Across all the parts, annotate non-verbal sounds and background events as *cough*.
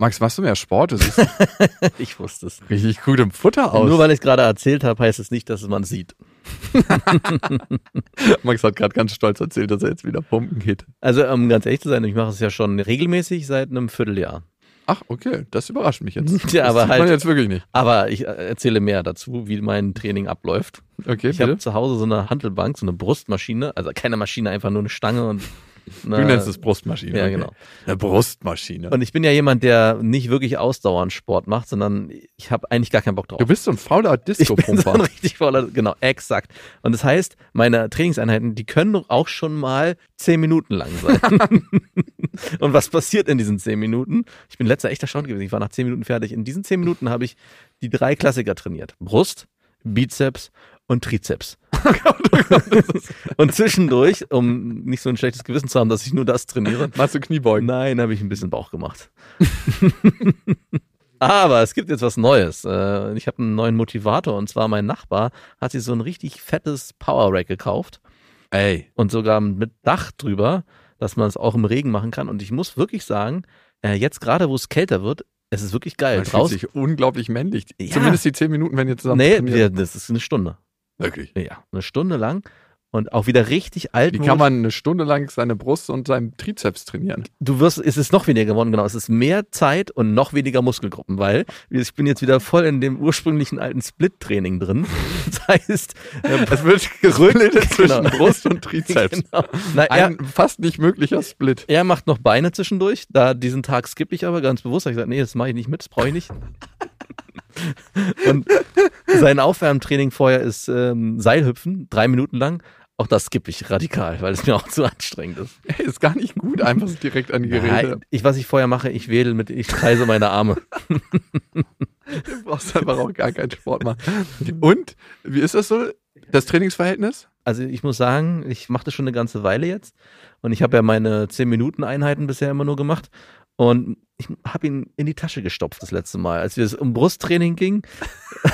Max, machst du mehr Sport? *laughs* Ich wusste es. richtig gut im Futter aus. Nur weil ich es gerade erzählt habe, heißt es nicht, dass man sieht. *laughs* Max hat gerade ganz stolz erzählt, dass er jetzt wieder pumpen geht. Also, um ganz ehrlich zu sein, ich mache es ja schon regelmäßig seit einem Vierteljahr. Ach, okay, das überrascht mich jetzt. *laughs* Ja, das aber man halt- jetzt wirklich nicht. Aber ich äh, erzähle mehr dazu, wie mein Training abläuft. Okay, Ich habe zu Hause so eine Handelbank, so eine Brustmaschine, also keine Maschine, einfach nur eine Stange und Du nennst es Brustmaschine. Ja, okay. genau. Eine Brustmaschine. Und ich bin ja jemand, der nicht wirklich ausdauernd Sport macht, sondern ich habe eigentlich gar keinen Bock drauf. du bist so ein fauler *laughs* Ich bin so ein Disco-Pumper. richtig voller, genau, exakt. Und das heißt, meine Trainingseinheiten, die können auch schon mal zehn Minuten lang sein. *laughs* und was passiert in diesen zehn Minuten? Ich bin letzter echt erstaunt gewesen. Ich war nach zehn Minuten fertig. In diesen zehn Minuten habe ich die drei Klassiker trainiert. Brust, Bizeps und Trizeps. *laughs* und zwischendurch, um nicht so ein schlechtes Gewissen zu haben, dass ich nur das trainiere, Machst du Kniebeugen? Nein, habe ich ein bisschen Bauch gemacht. *laughs* Aber es gibt jetzt was Neues. Äh, Ich habe einen neuen Motivator und zwar mein Nachbar hat sich so ein richtig fettes Power Rack gekauft Ey, und sogar mit Dach drüber, dass man es auch im Regen machen kann. Und ich muss wirklich sagen, äh, jetzt gerade wo es kälter wird, es ist wirklich geil. man fühlt Draußen. sich unglaublich männlich. Ja. Zumindest die zehn Minuten, wenn ihr zusammen Nee, trainiert. das ist eine Stunde. Wirklich. Ja, eine Stunde lang und auch wieder richtig alt. Wie kann man eine Stunde lang seine Brust und seinen Trizeps trainieren? du wirst, es ist noch weniger geworden, genau. Es ist mehr Zeit und noch weniger Muskelgruppen, weil ich bin jetzt wieder voll in dem ursprünglichen alten Split-Training drin. *laughs* Das heißt, äh, Es wird gesplittet *laughs* zwischen Genau. Brust und Trizeps. genau. Na, er, Ein fast nicht möglicher Split. er macht noch Beine zwischendurch. Da diesen Tag skippe ich aber ganz bewusst. Ich gesagt, nee, das mache ich nicht mit, das brauche ich nicht. *laughs* und sein Aufwärmtraining vorher ist ähm, Seilhüpfen, drei Minuten lang. Auch das skippe ich radikal, weil es mir auch zu anstrengend ist. Ey, ist gar nicht gut, einfach so direkt an die Geräte. Nein, ich, was ich vorher mache, ich wedel mit, ich kreise meine Arme. *laughs* Du brauchst einfach auch gar keinen Sport machen. Und, wie ist das so, das Trainingsverhältnis? Also ich muss sagen, ich mache das schon eine ganze Weile jetzt und ich habe ja meine 10-Minuten-Einheiten bisher immer nur gemacht und ich habe ihn in die Tasche gestopft das letzte Mal. Als wir es um Brusttraining ging,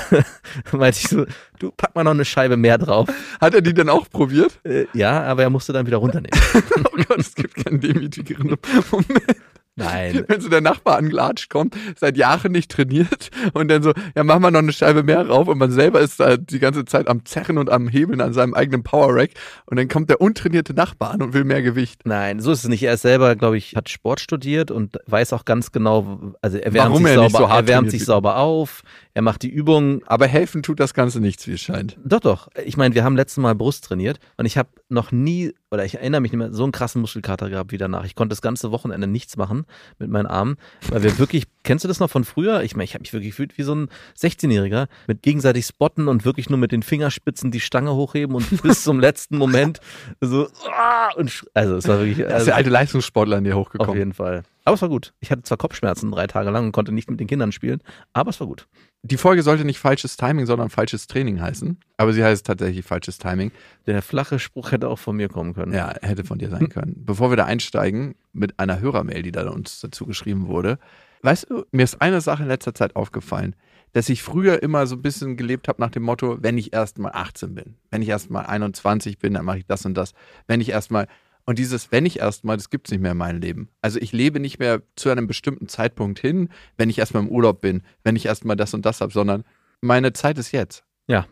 *laughs* meinte ich so, du pack mal noch eine Scheibe mehr drauf. Hat er die denn auch probiert? Äh, ja, aber er musste dann wieder runternehmen. *laughs* Oh Gott, es gibt keinen demütigeren Moment. Nein, Wenn so der Nachbar angelatscht kommt, seit Jahren nicht trainiert und dann so, ja, mach mal noch eine Scheibe mehr rauf und man selber ist da die ganze Zeit am Zerren und am Hebeln an seinem eigenen Power Rack und dann kommt der untrainierte Nachbar an und will mehr Gewicht. nein, so ist es nicht. Er ist selber, glaube ich, hat Sport studiert und weiß auch ganz genau, also er wärmt, Warum sich, er sauber, so er wärmt sich sauber auf, er macht die Übungen Aber helfen tut das Ganze nichts, wie es scheint. Doch, doch. Ich meine, wir haben letztes Mal Brust trainiert und ich habe noch nie, oder ich erinnere mich nicht mehr, so einen krassen Muskelkater gehabt wie danach. Ich konnte das ganze Wochenende nichts machen mit meinen Armen, weil wir wirklich, *laughs* kennst du das noch von früher? Ich meine, ich habe mich wirklich gefühlt wie so ein 16-Jähriger mit gegenseitig spotten und wirklich nur mit den Fingerspitzen die Stange hochheben und *laughs* bis zum letzten Moment so, ah, und, also es war wirklich, Da ist also, der alte Leistungssportler in dir auf hochgekommen. jeden Fall. Aber es war gut. Ich hatte zwar Kopfschmerzen drei Tage lang und konnte nicht mit den Kindern spielen, aber es war gut. Die Folge sollte nicht falsches Timing, sondern falsches Training heißen. Aber sie heißt tatsächlich falsches Timing. Der flache Spruch hätte auch von mir kommen können. Ja, hätte von dir sein können. *laughs* Bevor wir da einsteigen, mit einer Hörermail, die da uns dazu geschrieben wurde. Weißt du, mir ist eine Sache in letzter Zeit aufgefallen, dass ich früher immer so ein bisschen gelebt habe nach dem Motto, wenn ich erst mal 18 bin, wenn ich erst mal 21 bin, dann mache ich das und das. Wenn ich erst mal und dieses, wenn ich erst mal, das gibt's nicht mehr in meinem Leben. Also ich lebe nicht mehr zu einem bestimmten Zeitpunkt hin, wenn ich erst mal im Urlaub bin, wenn ich erst mal das und das habe, sondern meine Zeit ist jetzt. Ja.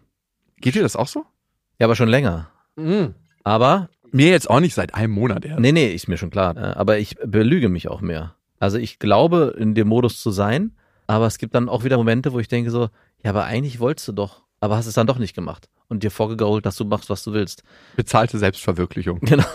Geht dir das auch so? Ja, aber schon länger. Aber, Mir jetzt auch nicht seit einem Monat erst. nee, nee, ist mir schon klar. Äh, Aber ich belüge mich auch mehr. Also ich glaube, in dem Modus zu sein, aber es gibt dann auch wieder Momente, wo ich denke so, ja, aber eigentlich wolltest du doch, aber hast es dann doch nicht gemacht und dir vorgegault, dass du machst, was du willst. Bezahlte Selbstverwirklichung. Genau. *laughs*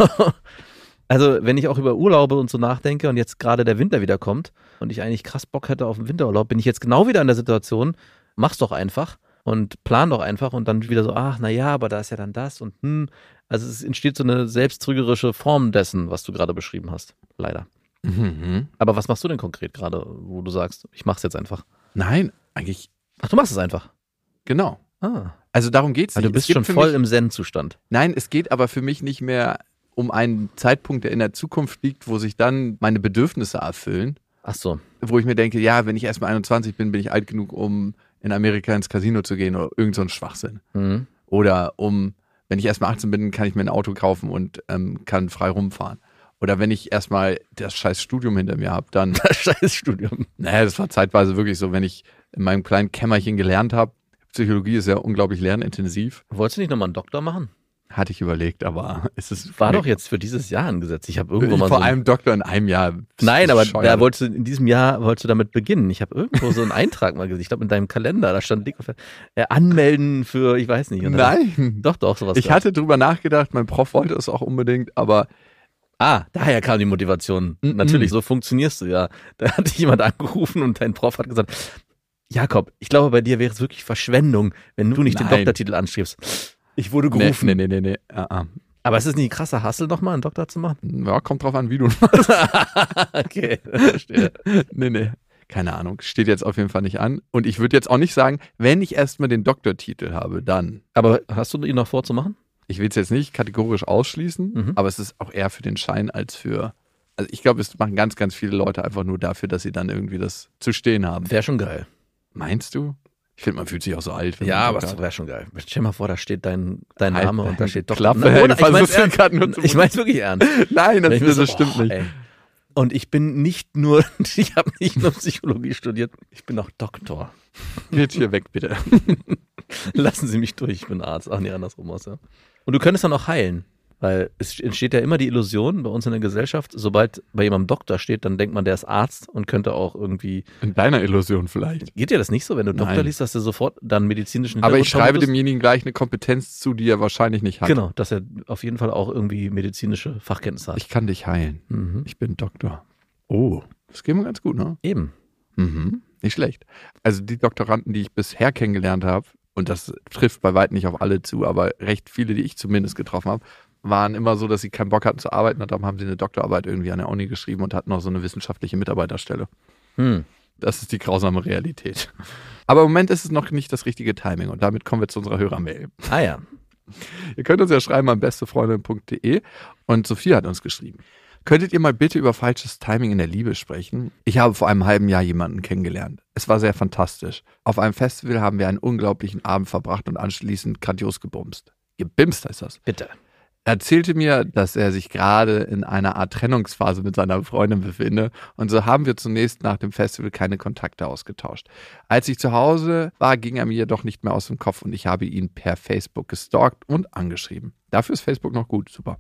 Also, wenn ich auch über Urlaube und so nachdenke und jetzt gerade der Winter wieder kommt und ich eigentlich krass Bock hätte auf den Winterurlaub, bin ich jetzt genau wieder in der Situation, mach's doch einfach und plan doch einfach und dann wieder so, ach, na ja, aber da ist ja dann das und hm. Also es entsteht so eine selbsttrügerische Form dessen, was du gerade beschrieben hast. Leider. Mhm. Aber was machst du denn konkret gerade, wo du sagst, ich mach's jetzt einfach? Nein, eigentlich Ach, du machst es einfach. genau. Ah. Also darum geht's Also nicht. du bist Es schon voll mich, im Zen-Zustand. Nein, es geht aber für mich nicht mehr um einen Zeitpunkt, der in der Zukunft liegt, wo sich dann meine Bedürfnisse erfüllen, Ach so. wo ich mir denke, ja, wenn ich erst mal 21 bin, bin ich alt genug, um in Amerika ins Casino zu gehen oder irgend so ein Schwachsinn. Mhm. Oder um, wenn ich erst mal 18 bin, kann ich mir ein Auto kaufen und ähm, kann frei rumfahren. Oder wenn ich erstmal das scheiß Studium hinter mir habe, dann, *laughs* Das Scheißstudium. naja, das war zeitweise wirklich so, wenn ich in meinem kleinen Kämmerchen gelernt habe, Psychologie ist ja unglaublich lernintensiv, Wolltest du nicht nochmal einen Doktor machen? hatte ich überlegt, aber *laughs* es ist War doch jetzt für dieses Jahr angesetzt. Ich habe irgendwo mal vor so allem Doktor in einem Jahr. Nein, aber da wolltest du in diesem Jahr wolltest du damit beginnen. Ich habe irgendwo so einen *laughs* Eintrag mal gesehen. Ich glaube in deinem Kalender, da stand dick auf, äh, anmelden für, ich weiß nicht. Dann- Nein. Doch, doch, sowas. Ich gab's. hatte drüber nachgedacht, mein Prof wollte es auch unbedingt, aber Ah, daher kam die Motivation. Mhm. Natürlich, so funktionierst du ja. Da hat dich jemand angerufen und dein Prof hat gesagt, Jakob, ich glaube, bei dir wäre es wirklich Verschwendung, wenn du nicht den Nein. Doktortitel anstrebst. Ich wurde nee, gerufen. nee, nee, nee, nee. Ah, ah. Aber es ist nicht ein krasser Hassel, nochmal einen Doktor zu machen? Ja, kommt drauf an, wie du. *laughs* *laughs* okay, verstehe. nee, nee. Keine Ahnung. Steht jetzt auf jeden Fall nicht an. Und ich würde jetzt auch nicht sagen, wenn ich erstmal den Doktortitel habe, dann. Aber hast du ihn noch vorzumachen? Ich will es jetzt nicht kategorisch ausschließen, Mhm. aber es ist auch eher für den Schein als für. Also ich glaube, es machen ganz, ganz viele Leute einfach nur dafür, dass sie dann irgendwie das zu stehen haben. Wäre schon geil. Meinst du? Ich finde, man fühlt sich auch so alt. wenn Ja, aber es hat. wäre schon geil. Stell mal vor, da steht dein, dein Halt Name und da steht Doktor. Klappe, Na, oder, ich nur ernst. zu- Ich mein's wirklich ernst. *laughs* Nein, das, das so, stimmt boah, nicht. ey. Und ich bin nicht nur, *laughs* ich habe nicht nur Psychologie studiert, ich bin auch Doktor. Geht hier weg, bitte. *laughs* Lassen Sie mich durch, ich bin Arzt. Ach nee, andersrum aus, ja. Und du könntest dann auch heilen. Weil es entsteht ja immer die Illusion bei uns in der Gesellschaft, sobald bei jemandem Doktor steht, dann denkt man, der ist Arzt und könnte auch irgendwie. In deiner Illusion vielleicht. Geht dir das nicht so, wenn du Doktor Nein. liest, dass du sofort dann medizinischen Aber ich schreibe demjenigen gleich eine Kompetenz zu, die er wahrscheinlich nicht hat. Genau, dass er auf jeden Fall auch irgendwie medizinische Fachkenntnisse hat. Ich kann dich heilen. Mhm. Ich bin Doktor. Oh, das geht mir ganz gut, ne? Eben. Mhm. Nicht schlecht. Also die Doktoranden, die ich bisher kennengelernt habe, und das trifft bei weitem nicht auf alle zu, aber recht viele, die ich zumindest getroffen habe, waren immer so, dass sie keinen Bock hatten zu arbeiten und darum haben sie eine Doktorarbeit irgendwie an der Uni geschrieben und hatten noch so eine wissenschaftliche Mitarbeiterstelle. Hm. Das ist die grausame Realität. Aber im Moment ist es noch nicht das richtige Timing und damit kommen wir zu unserer Hörermail. Ah ja. Ihr könnt uns ja schreiben an bestefreundin.de und Sophia hat uns geschrieben. Könntet ihr mal bitte über falsches Timing in der Liebe sprechen? Ich habe vor einem halben Jahr jemanden kennengelernt. Es war sehr fantastisch. Auf einem Festival haben wir einen unglaublichen Abend verbracht und anschließend grandios gebumst. Gebimst heißt das. Bitte. Er erzählte mir, dass er sich gerade in einer Art Trennungsphase mit seiner Freundin befinde und so haben wir zunächst nach dem Festival keine Kontakte ausgetauscht. Als ich zu Hause war, ging er mir jedoch nicht mehr aus dem Kopf und ich habe ihn per Facebook gestalkt und angeschrieben. Dafür ist Facebook noch gut, super.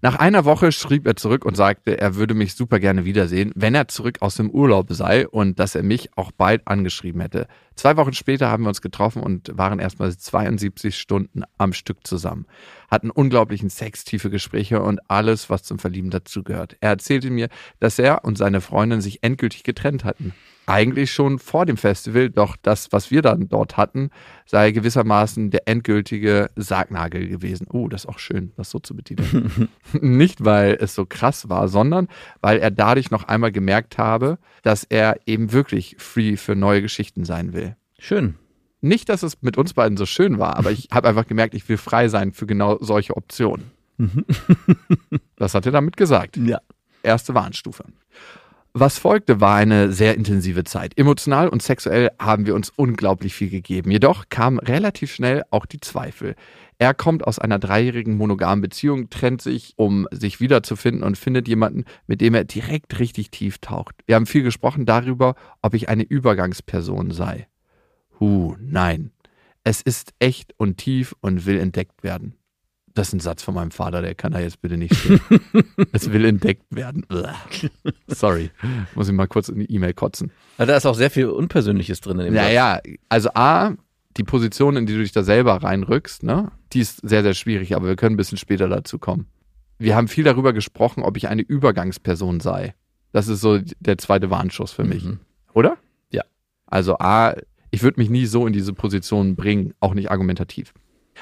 Nach einer Woche schrieb er zurück und sagte, er würde mich super gerne wiedersehen, wenn er zurück aus dem Urlaub sei und dass er mich auch bald angeschrieben hätte. Zwei Wochen später haben wir uns getroffen und waren erstmal 72 Stunden am Stück zusammen. Hatten unglaublichen Sex, tiefe Gespräche und alles, was zum Verlieben dazugehört. Er erzählte mir, dass er und seine Freundin sich endgültig getrennt hatten. Eigentlich schon vor dem Festival, doch das, was wir dann dort hatten, sei gewissermaßen der endgültige Sargnagel gewesen. Oh, das ist auch schön, das so zu betiteln. *laughs* Nicht, weil es so krass war, sondern weil er dadurch noch einmal gemerkt habe, dass er eben wirklich free für neue Geschichten sein will. Schön. Nicht, dass es mit uns beiden so schön war, aber ich habe einfach gemerkt, ich will frei sein für genau solche Optionen. das hat er damit gesagt Ja. erste Warnstufe. Was folgte, war eine sehr intensive Zeit. Emotional und sexuell haben wir uns unglaublich viel gegeben. Jedoch kamen relativ schnell auch die Zweifel. Er kommt aus einer dreijährigen monogamen Beziehung, trennt sich, um sich wiederzufinden und findet jemanden, mit dem er direkt richtig tief taucht. Wir haben viel gesprochen darüber, ob ich eine Übergangsperson sei. Huh, nein. Es ist echt und tief und will entdeckt werden. Das ist ein Satz von meinem Vater, der kann da jetzt bitte nicht stehen. *laughs* es will entdeckt werden. Sorry, muss ich mal kurz in die E-Mail kotzen. Also da ist auch sehr viel Unpersönliches drin in dem Satz. Naja, also A, die Position, in die du dich da selber reinrückst, ne, die ist sehr, sehr schwierig, aber wir können ein bisschen später dazu kommen. Wir haben viel darüber gesprochen, ob ich eine Übergangsperson sei. Das ist so der zweite Warnschuss für mich. Mhm. Oder? Ja. Also A, ich würde mich nie so in diese Position bringen, auch nicht argumentativ.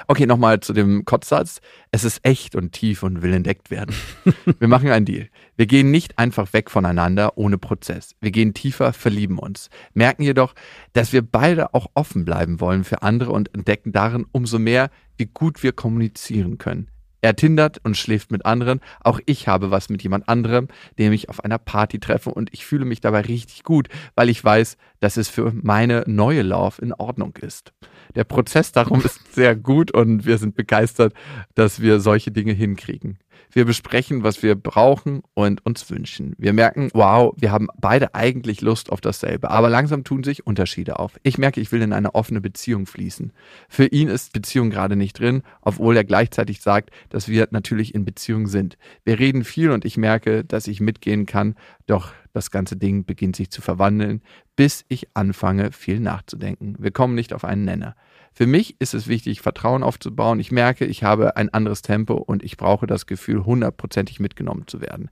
Okay, nochmal zu dem Kotzsatz. Es ist echt und tief und will entdeckt werden. *laughs* Wir machen einen Deal. Wir gehen nicht einfach weg voneinander ohne Prozess. Wir gehen tiefer, verlieben uns. Merken jedoch, dass wir beide auch offen bleiben wollen für andere und entdecken darin umso mehr, wie gut wir kommunizieren können. Er tindert und schläft mit anderen. Auch ich habe was mit jemand anderem, dem ich auf einer Party treffe und ich fühle mich dabei richtig gut, weil ich weiß, dass es für meine neue Love in Ordnung ist. Der Prozess darum ist sehr gut und wir sind begeistert, dass wir solche Dinge hinkriegen. Wir besprechen, was wir brauchen und uns wünschen. Wir merken, wow, wir haben beide eigentlich Lust auf dasselbe, aber langsam tun sich Unterschiede auf. Ich merke, ich will in eine offene Beziehung fließen. Für ihn ist Beziehung gerade nicht drin, obwohl er gleichzeitig sagt, dass wir natürlich in Beziehung sind. Wir reden viel und ich merke, dass ich mitgehen kann, doch das ganze Ding beginnt sich zu verwandeln, bis ich anfange, viel nachzudenken. Wir kommen nicht auf einen Nenner. Für mich ist es wichtig, Vertrauen aufzubauen. Ich merke, ich habe ein anderes Tempo und ich brauche das Gefühl, hundertprozentig mitgenommen zu werden.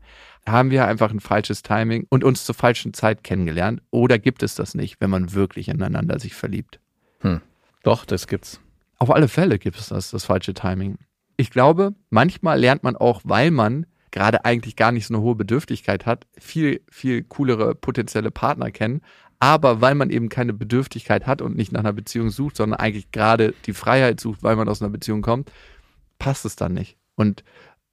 Haben wir einfach ein falsches Timing und uns zur falschen Zeit kennengelernt? Oder gibt es das nicht, wenn man wirklich ineinander sich verliebt? Hm. Doch, das gibt's. Auf alle Fälle gibt es das, das falsche Timing. Ich glaube, manchmal lernt man auch, weil man gerade eigentlich gar nicht so eine hohe Bedürftigkeit hat, viel, viel coolere potenzielle Partner kennen, aber weil man eben keine Bedürftigkeit hat und nicht nach einer Beziehung sucht, sondern eigentlich gerade die Freiheit sucht, weil man aus einer Beziehung kommt, passt es dann nicht. Und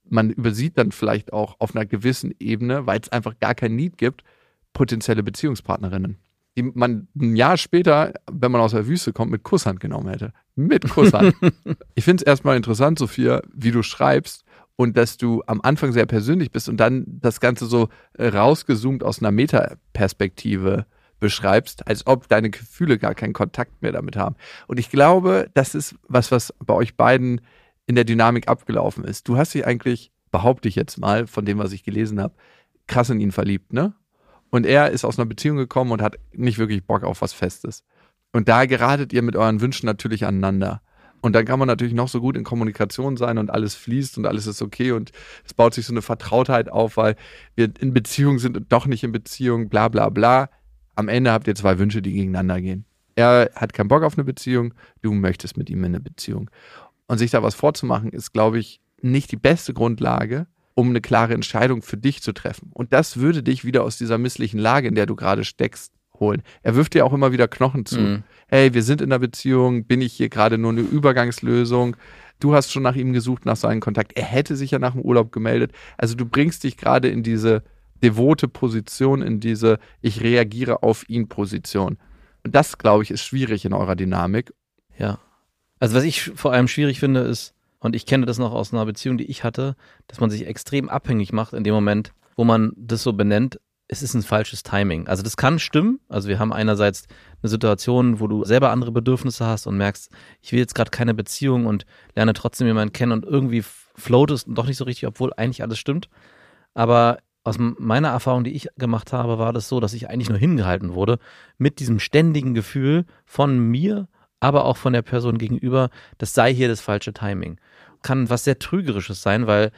man übersieht dann vielleicht auch auf einer gewissen Ebene, weil es einfach gar kein Need gibt, potenzielle Beziehungspartnerinnen, die man ein Jahr später, wenn man aus der Wüste kommt, mit Kusshand genommen hätte. Mit Kusshand. *laughs* ich finde es erstmal interessant, Sophia, wie du schreibst und dass du am Anfang sehr persönlich bist und dann das Ganze so äh, rausgezoomt aus einer Metaperspektive beschreibst, als ob deine Gefühle gar keinen Kontakt mehr damit haben. Und ich glaube, das ist was, was bei euch beiden in der Dynamik abgelaufen ist. Du hast dich eigentlich, behaupte ich jetzt mal, von dem, was ich gelesen habe, krass in ihn verliebt, ne? Und er ist aus einer Beziehung gekommen und hat nicht wirklich Bock auf was Festes. Und da geratet ihr mit euren Wünschen natürlich aneinander. Und dann kann man natürlich noch so gut in Kommunikation sein und alles fließt und alles ist okay und es baut sich so eine Vertrautheit auf, weil wir in Beziehung sind und doch nicht in Beziehung, bla bla bla am Ende habt ihr zwei Wünsche, die gegeneinander gehen. Er hat keinen Bock auf eine Beziehung, du möchtest mit ihm in eine Beziehung. Und sich da was vorzumachen, ist, glaube ich, nicht die beste Grundlage, um eine klare Entscheidung für dich zu treffen. Und das würde dich wieder aus dieser misslichen Lage, in der du gerade steckst, holen. Er wirft dir auch immer wieder Knochen zu. Mhm. Hey, wir sind in einer Beziehung, bin ich hier gerade nur eine Übergangslösung? Du hast schon nach ihm gesucht, nach seinem Kontakt. Er hätte sich ja nach dem Urlaub gemeldet. Also du bringst dich gerade in diese devote Position, in diese Ich reagiere auf ihn Position. Und das, glaube ich, ist schwierig in eurer Dynamik. Ja. Also was ich vor allem schwierig finde, ist, und ich kenne das noch aus einer Beziehung, die ich hatte, dass man sich extrem abhängig macht in dem Moment, wo man das so benennt, es ist ein falsches Timing. Also das kann stimmen. Also wir haben einerseits eine Situation, wo du selber andere Bedürfnisse hast und merkst, ich will jetzt gerade keine Beziehung und lerne trotzdem jemanden kennen und irgendwie float es doch nicht so richtig, obwohl eigentlich alles stimmt. Aber aus meiner Erfahrung, die ich gemacht habe, war das so, dass ich eigentlich nur hingehalten wurde mit diesem ständigen Gefühl von mir, aber auch von der Person gegenüber, das sei hier das falsche Timing. Kann was sehr Trügerisches sein, weil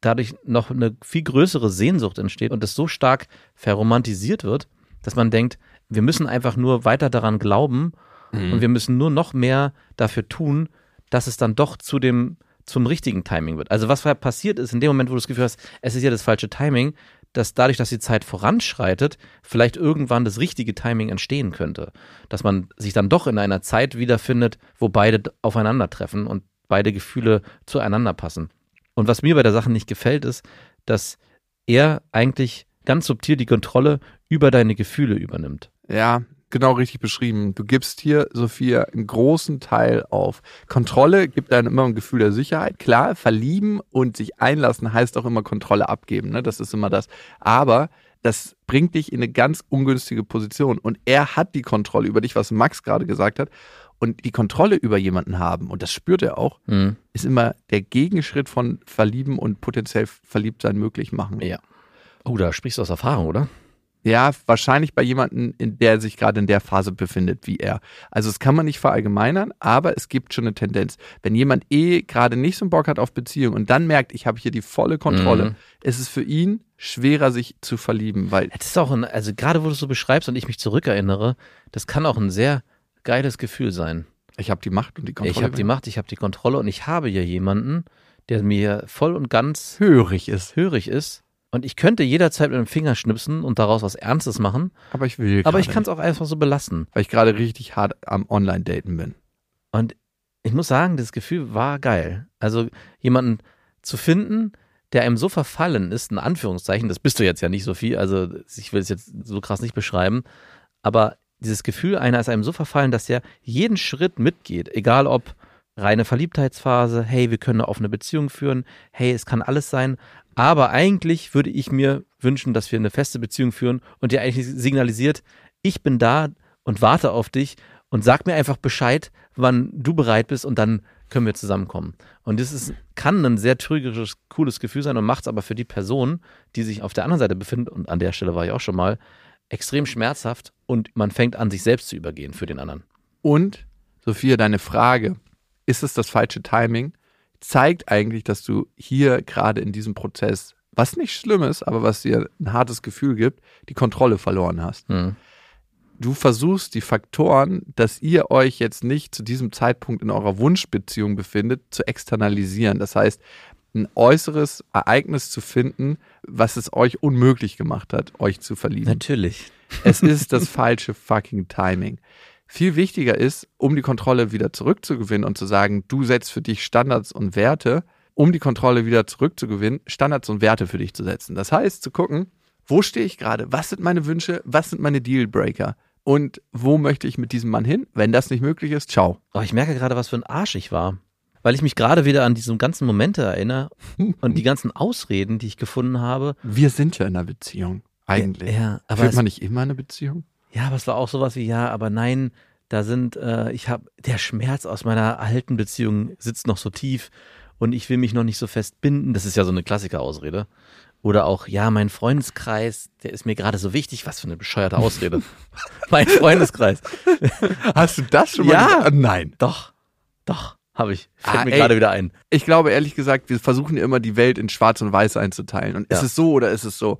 dadurch noch eine viel größere Sehnsucht entsteht und es so stark verromantisiert wird, dass man denkt, wir müssen einfach nur weiter daran glauben mhm. und wir müssen nur noch mehr dafür tun, dass es dann doch zu dem zum richtigen Timing wird. Also was passiert ist in dem Moment, wo du das Gefühl hast, es ist ja das falsche Timing, dass dadurch, dass die Zeit voranschreitet, vielleicht irgendwann das richtige Timing entstehen könnte. Dass man sich dann doch in einer Zeit wiederfindet, wo beide aufeinandertreffen und beide Gefühle zueinander passen. Und was mir bei der Sache nicht gefällt, ist, dass er eigentlich ganz subtil die Kontrolle über deine Gefühle übernimmt. Ja, genau richtig beschrieben. Du gibst hier, Sophia, einen großen Teil auf. Kontrolle gibt einem immer ein Gefühl der Sicherheit. Klar, verlieben und sich einlassen heißt auch immer Kontrolle abgeben. Ne? Das ist immer das. Aber das bringt dich in eine ganz ungünstige Position. Und er hat die Kontrolle über dich, was Max gerade gesagt hat. Und die Kontrolle über jemanden haben, und das spürt er auch, mhm. ist immer der Gegenschritt von verlieben und potenziell verliebt sein möglich machen. Ja. Oh, da sprichst du aus Erfahrung, oder? Ja, wahrscheinlich bei jemandem, in der sich gerade in der Phase befindet wie er. Also es kann man nicht verallgemeinern, aber es gibt schon eine Tendenz. Wenn jemand eh gerade nicht so einen Bock hat auf Beziehung und dann merkt, ich habe hier die volle Kontrolle, mhm. ist es für ihn schwerer, sich zu verlieben, weil. Das ist auch ein, also gerade wo du es so beschreibst und ich mich zurückerinnere, das kann auch ein sehr geiles Gefühl sein. Ich habe die Macht und die Kontrolle. ich habe die Macht, ich habe die Kontrolle und ich habe hier jemanden, der mir voll und ganz hörig ist. hörig ist. Und ich könnte jederzeit mit dem Finger schnipsen und daraus was Ernstes machen. Aber ich will Aber ich kann es auch einfach so belassen. Weil ich gerade richtig hart am Online-Daten bin. Und ich muss sagen, das Gefühl war geil. Also jemanden zu finden, der einem so verfallen ist, in Anführungszeichen, das bist du jetzt ja nicht, Sophie, also ich will es jetzt so krass nicht beschreiben, aber dieses Gefühl, einer ist einem so verfallen, dass er jeden Schritt mitgeht, egal ob reine Verliebtheitsphase, hey, wir können eine offene Beziehung führen, hey, es kann alles sein, aber eigentlich würde ich mir wünschen, dass wir eine feste Beziehung führen und dir eigentlich signalisiert, ich bin da und warte auf dich und sag mir einfach Bescheid, wann du bereit bist und dann können wir zusammenkommen. Und das ist, kann ein sehr trügerisches, cooles Gefühl sein und macht es aber für die Person, die sich auf der anderen Seite befindet, und an der Stelle war ich auch schon mal, extrem schmerzhaft und man fängt an, sich selbst zu übergehen für den anderen. Und, Sophia, deine Frage, ist es das falsche Timing, zeigt eigentlich, dass du hier gerade in diesem Prozess, was nicht schlimm ist, aber was dir ein hartes Gefühl gibt, die Kontrolle verloren hast. Hm. Du versuchst die Faktoren, dass ihr euch jetzt nicht zu diesem Zeitpunkt in eurer Wunschbeziehung befindet, zu externalisieren. Das heißt, ein äußeres Ereignis zu finden, was es euch unmöglich gemacht hat, euch zu verlieben. Natürlich. Es ist *laughs* das falsche fucking Timing. Viel wichtiger ist, um die Kontrolle wieder zurückzugewinnen und zu sagen, du setzt für dich Standards und Werte, um die Kontrolle wieder zurückzugewinnen, Standards und Werte für dich zu setzen. Das heißt, zu gucken, wo stehe ich gerade? Was sind meine Wünsche? Was sind meine Dealbreaker? Und wo möchte ich mit diesem Mann hin? Wenn das nicht möglich ist, ciao. Oh, ich merke gerade, was für ein Arsch ich war. Weil ich mich gerade wieder an diese ganzen Momente erinnere *laughs* und die ganzen Ausreden, die ich gefunden habe. Wir sind ja in einer Beziehung. Eigentlich. Ja, aber Führt man nicht immer eine Beziehung? Ja, aber es war auch sowas wie, ja, aber nein, da sind, äh, ich habe, der Schmerz aus meiner alten Beziehung sitzt noch so tief und ich will mich noch nicht so fest binden. Das ist ja so eine Klassiker-Ausrede. Oder auch, ja, mein Freundeskreis, der ist mir gerade so wichtig. Was für eine bescheuerte Ausrede. *laughs* mein Freundeskreis. Hast du das schon mal Ja. gesagt? Nein. Doch, doch, habe ich. Fällt Ah, mir gerade wieder ein. Ich glaube ehrlich gesagt, wir versuchen ja immer die Welt in Schwarz und Weiß einzuteilen. Und ist Ja. es so oder ist es so?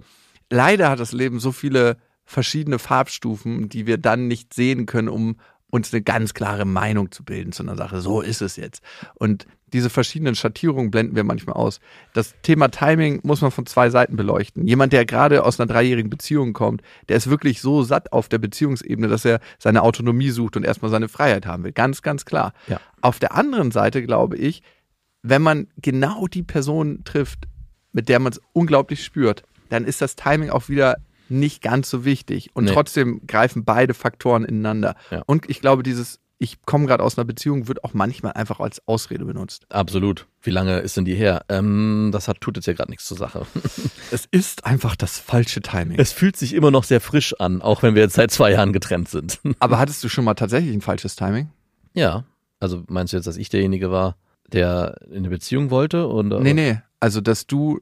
Leider hat das Leben so viele verschiedene Farbstufen, die wir dann nicht sehen können, um uns eine ganz klare Meinung zu bilden zu einer Sache. So ist es jetzt. Und diese verschiedenen Schattierungen blenden wir manchmal aus. Das Thema Timing muss man von zwei Seiten beleuchten. Jemand, der gerade aus einer dreijährigen Beziehung kommt, der ist wirklich so satt auf der Beziehungsebene, dass er seine Autonomie sucht und erstmal seine Freiheit haben will. Ganz, ganz klar. Ja. Auf der anderen Seite glaube ich, wenn man genau die Person trifft, mit der man es unglaublich spürt, dann ist das Timing auch wieder nicht ganz so wichtig. Und Nee. trotzdem greifen beide Faktoren ineinander. Ja. Und ich glaube, dieses ich komme gerade aus einer Beziehung wird auch manchmal einfach als Ausrede benutzt. Absolut. Wie lange ist denn die her? Ähm, das hat, tut jetzt ja gerade nichts zur Sache. *laughs* Es ist einfach das falsche Timing. Es fühlt sich immer noch sehr frisch an, auch wenn wir jetzt seit zwei Jahren getrennt sind. *laughs* Aber hattest du schon mal tatsächlich ein falsches Timing? ja. Also meinst du jetzt, dass ich derjenige war, der in eine Beziehung wollte? Und, Nee, nee. Also, dass du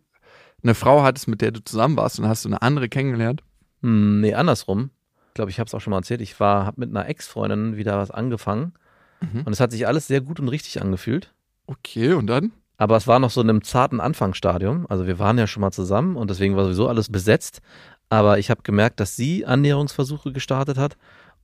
eine Frau hattest, mit der du zusammen warst und hast du eine andere kennengelernt? Hm, nee, andersrum. Ich glaube, ich habe es auch schon mal erzählt. Ich war, habe mit einer Ex-Freundin wieder was angefangen Mhm. und es hat sich alles sehr gut und richtig angefühlt. Okay, und dann? Aber es war noch so in einem zarten Anfangsstadium. Also wir waren ja schon mal zusammen und deswegen war sowieso alles besetzt. Aber ich habe gemerkt, dass sie Annäherungsversuche gestartet hat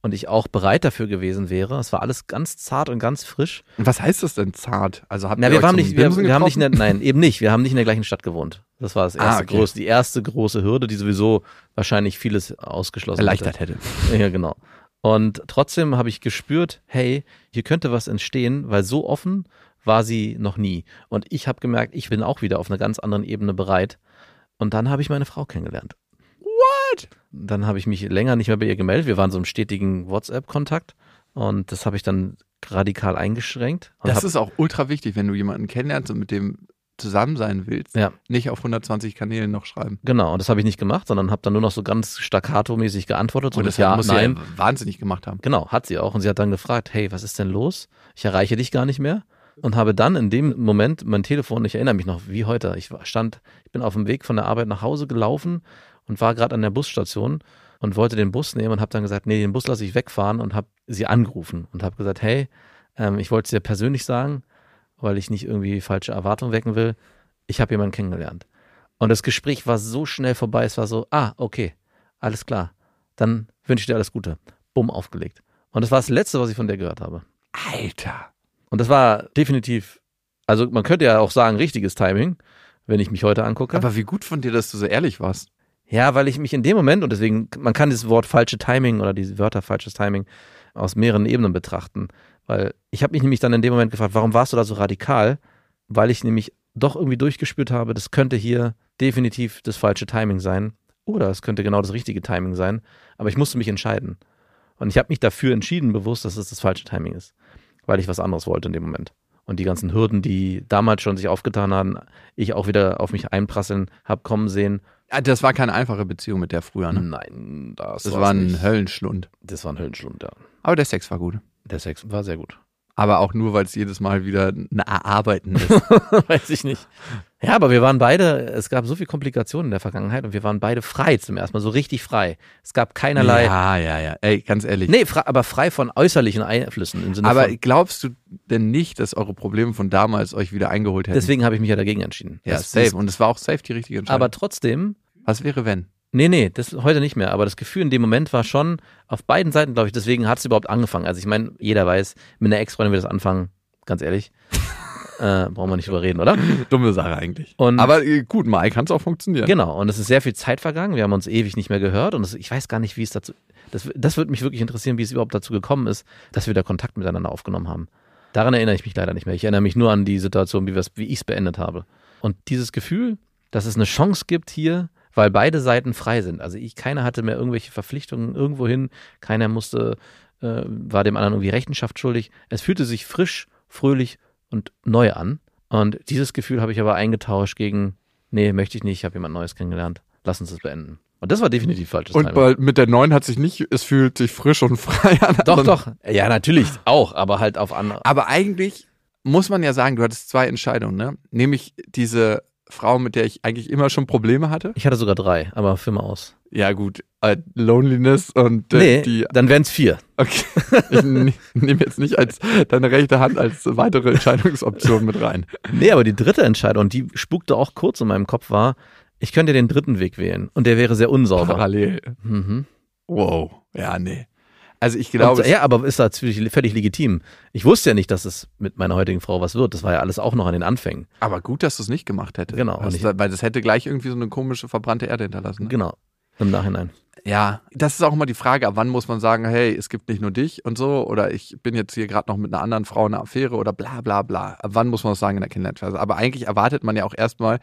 und ich auch bereit dafür gewesen wäre. Es war alles ganz zart und ganz frisch. Und was heißt das denn zart? Also habt Na, ihr wir zum nicht, wir, wir haben nicht, nein, eben nicht. Wir haben nicht in der gleichen Stadt gewohnt. Das war das Ah, erste okay. große, die erste große Hürde, die sowieso wahrscheinlich vieles ausgeschlossen erleichtert hätte. hätte. *laughs* Ja, genau. Und trotzdem habe ich gespürt, hey, hier könnte was entstehen, weil so offen war sie noch nie. Und ich habe gemerkt, ich bin auch wieder auf einer ganz anderen Ebene bereit. Und dann habe ich meine Frau kennengelernt. What? Dann habe ich mich länger nicht mehr bei ihr gemeldet. Wir waren so im stetigen WhatsApp-Kontakt. Und das habe ich dann radikal eingeschränkt. Das ist auch ultra wichtig, wenn du jemanden kennenlernst und mit dem zusammen sein willst. Ja. Nicht auf 120 Kanälen noch schreiben. Genau, und das habe ich nicht gemacht, sondern habe dann nur noch so ganz staccato-mäßig geantwortet. So Und das ja, muss nein. sie ja wahnsinnig gemacht haben. Genau, hat sie auch. Und sie hat dann gefragt, hey, was ist denn los? Ich erreiche dich gar nicht mehr. Und habe dann in dem Moment mein Telefon, ich erinnere mich noch wie heute, ich stand, ich bin auf dem Weg von der Arbeit nach Hause gelaufen und war gerade an der Busstation und wollte den Bus nehmen und habe dann gesagt, nee, den Bus lasse ich wegfahren und habe sie angerufen und habe gesagt, hey, ähm, ich wollte es dir persönlich sagen, weil ich nicht irgendwie falsche Erwartungen wecken will. Ich habe jemanden kennengelernt. Und das Gespräch war so schnell vorbei, es war so, ah, okay, alles klar. Dann wünsche ich dir alles Gute. Bumm, aufgelegt. Und das war das Letzte, was ich von der gehört habe. Alter. Und das war definitiv, also man könnte ja auch sagen, richtiges Timing, wenn ich mich heute angucke. Aber wie gut von dir, dass du so ehrlich warst. Ja, weil ich mich in dem Moment, und deswegen, man kann dieses Wort falsche Timing oder diese Wörter falsches Timing aus mehreren Ebenen betrachten. Weil ich habe mich nämlich dann in dem Moment gefragt, warum warst du da so radikal? Weil ich nämlich doch irgendwie durchgespürt habe, das könnte hier definitiv das falsche Timing sein. Oder es könnte genau das richtige Timing sein. Aber ich musste mich entscheiden. Und ich habe mich dafür entschieden, bewusst, dass es das falsche Timing ist. Weil ich was anderes wollte in dem Moment. Und die ganzen Hürden, die damals schon sich aufgetan haben, ich auch wieder auf mich einprasseln habe kommen sehen. Ah, Das war keine einfache Beziehung mit der früher, ne? Nein, das, Das war ein nicht. Höllenschlund. Das war ein Höllenschlund, ja. Aber der Sex war gut. Der Sex war sehr gut. Aber auch nur, weil es jedes Mal wieder ein Erarbeiten ist. *laughs* Weiß ich nicht. Ja, aber wir waren beide, es gab so viele Komplikationen in der Vergangenheit und wir waren beide frei zum ersten Mal, so richtig frei. Es gab keinerlei. Ja, ja, ja. Ey, ganz ehrlich. Nee, aber frei von äußerlichen Einflüssen im Sinne Aber von. glaubst du denn nicht, dass eure Probleme von damals euch wieder eingeholt hätten? Deswegen habe ich mich ja dagegen entschieden. ja, Das- safe. das- Und es war auch safe die richtige Entscheidung. Aber trotzdem, was wäre wenn? Nee, nee, das heute nicht mehr. Aber das Gefühl in dem Moment war schon auf beiden Seiten, glaube ich, deswegen hat es überhaupt angefangen. Also ich meine, jeder weiß, mit einer Ex-Freundin wird das anfangen, ganz ehrlich. *laughs* äh, brauchen wir nicht drüber reden, oder? Dumme Sache eigentlich. Und- Aber äh, gut, mal kann es auch funktionieren. Genau, und es ist sehr viel Zeit vergangen. Wir haben uns ewig nicht mehr gehört und es, ich weiß gar nicht, wie es dazu. Das, das würde mich wirklich interessieren, wie es überhaupt dazu gekommen ist, dass wir da Kontakt miteinander aufgenommen haben. Daran erinnere ich mich leider nicht mehr. Ich erinnere mich nur an die Situation, wie, wie ich es beendet habe. Und dieses Gefühl, dass es eine Chance gibt hier, weil beide Seiten frei sind. Also ich, keiner hatte mehr irgendwelche Verpflichtungen irgendwohin, keiner musste, äh, war dem anderen irgendwie Rechenschaft schuldig. Es fühlte sich frisch, fröhlich und neu an. Und dieses Gefühl habe ich aber eingetauscht gegen, nee, möchte ich nicht, ich habe jemand Neues kennengelernt, lass uns das beenden. Und das war definitiv falsches Und bei, mit der neuen hat sich nicht, es fühlt sich frisch und *laughs* frei an. Doch, doch. Ja, natürlich auch, aber halt auf andere. Aber eigentlich muss man ja sagen, du hattest zwei Entscheidungen, ne? Nämlich diese Frau, mit der ich eigentlich immer schon Probleme hatte. Ich hatte sogar drei, aber führ mal aus. Ja, gut. Äh, Loneliness und äh, nee, die. dann wären es vier. Okay. *laughs* Ich ne- nehme jetzt nicht als deine rechte Hand als weitere Entscheidungsoption mit rein. Nee, aber die dritte Entscheidung, und die spukte auch kurz in meinem Kopf, war, ich könnte den dritten Weg wählen. Und der wäre sehr unsauber. Parallel. Mhm. Wow. Ja, nee. Also ich glaube, Und, ja, aber ist natürlich völlig legitim. Ich wusste ja nicht, dass es mit meiner heutigen Frau was wird. Das war ja alles auch noch an den Anfängen. aber gut, dass du es nicht gemacht hättest. Genau. Ich- weil das hätte gleich irgendwie so eine komische verbrannte Erde hinterlassen. Ne? Genau. Im Nachhinein. Ja, das ist auch immer die Frage, ab wann muss man sagen, hey, es gibt nicht nur dich und so, oder ich bin jetzt hier gerade noch mit einer anderen Frau in einer Affäre oder bla bla bla. Ab wann muss man das sagen in der Kennenlernphase? Aber eigentlich erwartet man ja auch erstmal